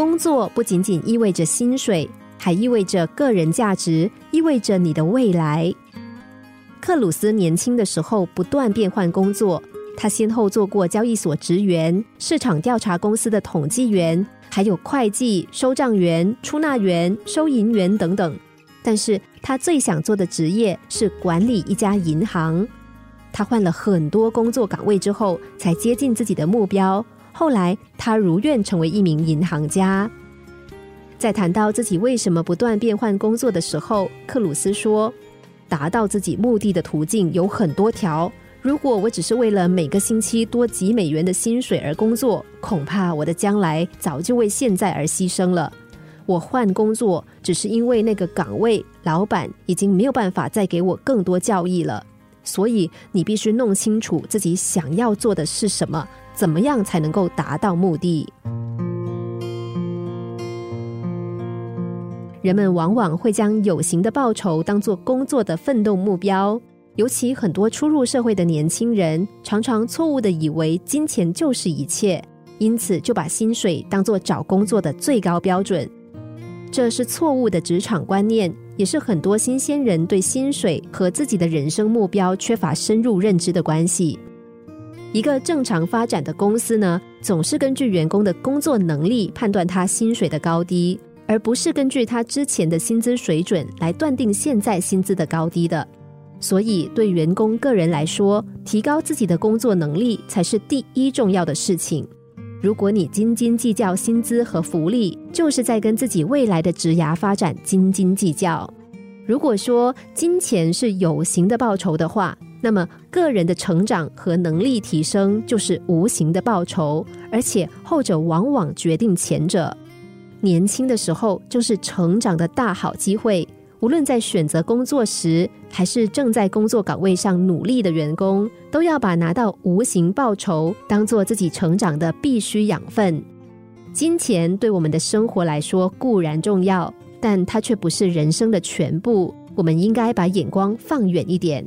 工作不仅仅意味着薪水，还意味着个人价值，意味着你的未来。克鲁斯年轻的时候不断变换工作，他先后做过交易所职员、市场调查公司的统计员，还有会计、收账员、出纳员、收银员等等。但是他最想做的职业是管理一家银行。他换了很多工作岗位之后，才接近自己的目标。后来，他如愿成为一名银行家。在谈到自己为什么不断变换工作的时候，克鲁斯说。达到自己目的的途径有很多条。如果我只是为了每个星期多几美元的薪水而工作，恐怕我的将来早就为现在而牺牲了。我换工作只是因为那个岗位老板已经没有办法再给我更多教益了。所以你必须弄清楚自己想要做的是什么，怎么样才能够达到目的。人们往往会将有形的报酬当作工作的奋斗目标，尤其很多初入社会的年轻人，常常错误的以为金钱就是一切，因此就把薪水当作找工作的最高标准。这是错误的职场观念，也是很多新鲜人对薪水和自己的人生目标缺乏深入认知的关系。一个正常发展的公司呢，总是根据员工的工作能力判断他薪水的高低。而不是根据他之前的薪资水准来断定现在薪资的高低的，所以对员工个人来说，提高自己的工作能力才是第一重要的事情。如果你斤斤计较薪资和福利，就是在跟自己未来的职涯发展斤斤计较。如果说金钱是有形的报酬的话，那么个人的成长和能力提升就是无形的报酬，而且后者往往决定前者。年轻的时候就是成长的大好机会，无论在选择工作时，还是正在工作岗位上努力的员工，都要把拿到无形报酬当做自己成长的必须养分。金钱对我们的生活来说固然重要，但它却不是人生的全部。我们应该把眼光放远一点。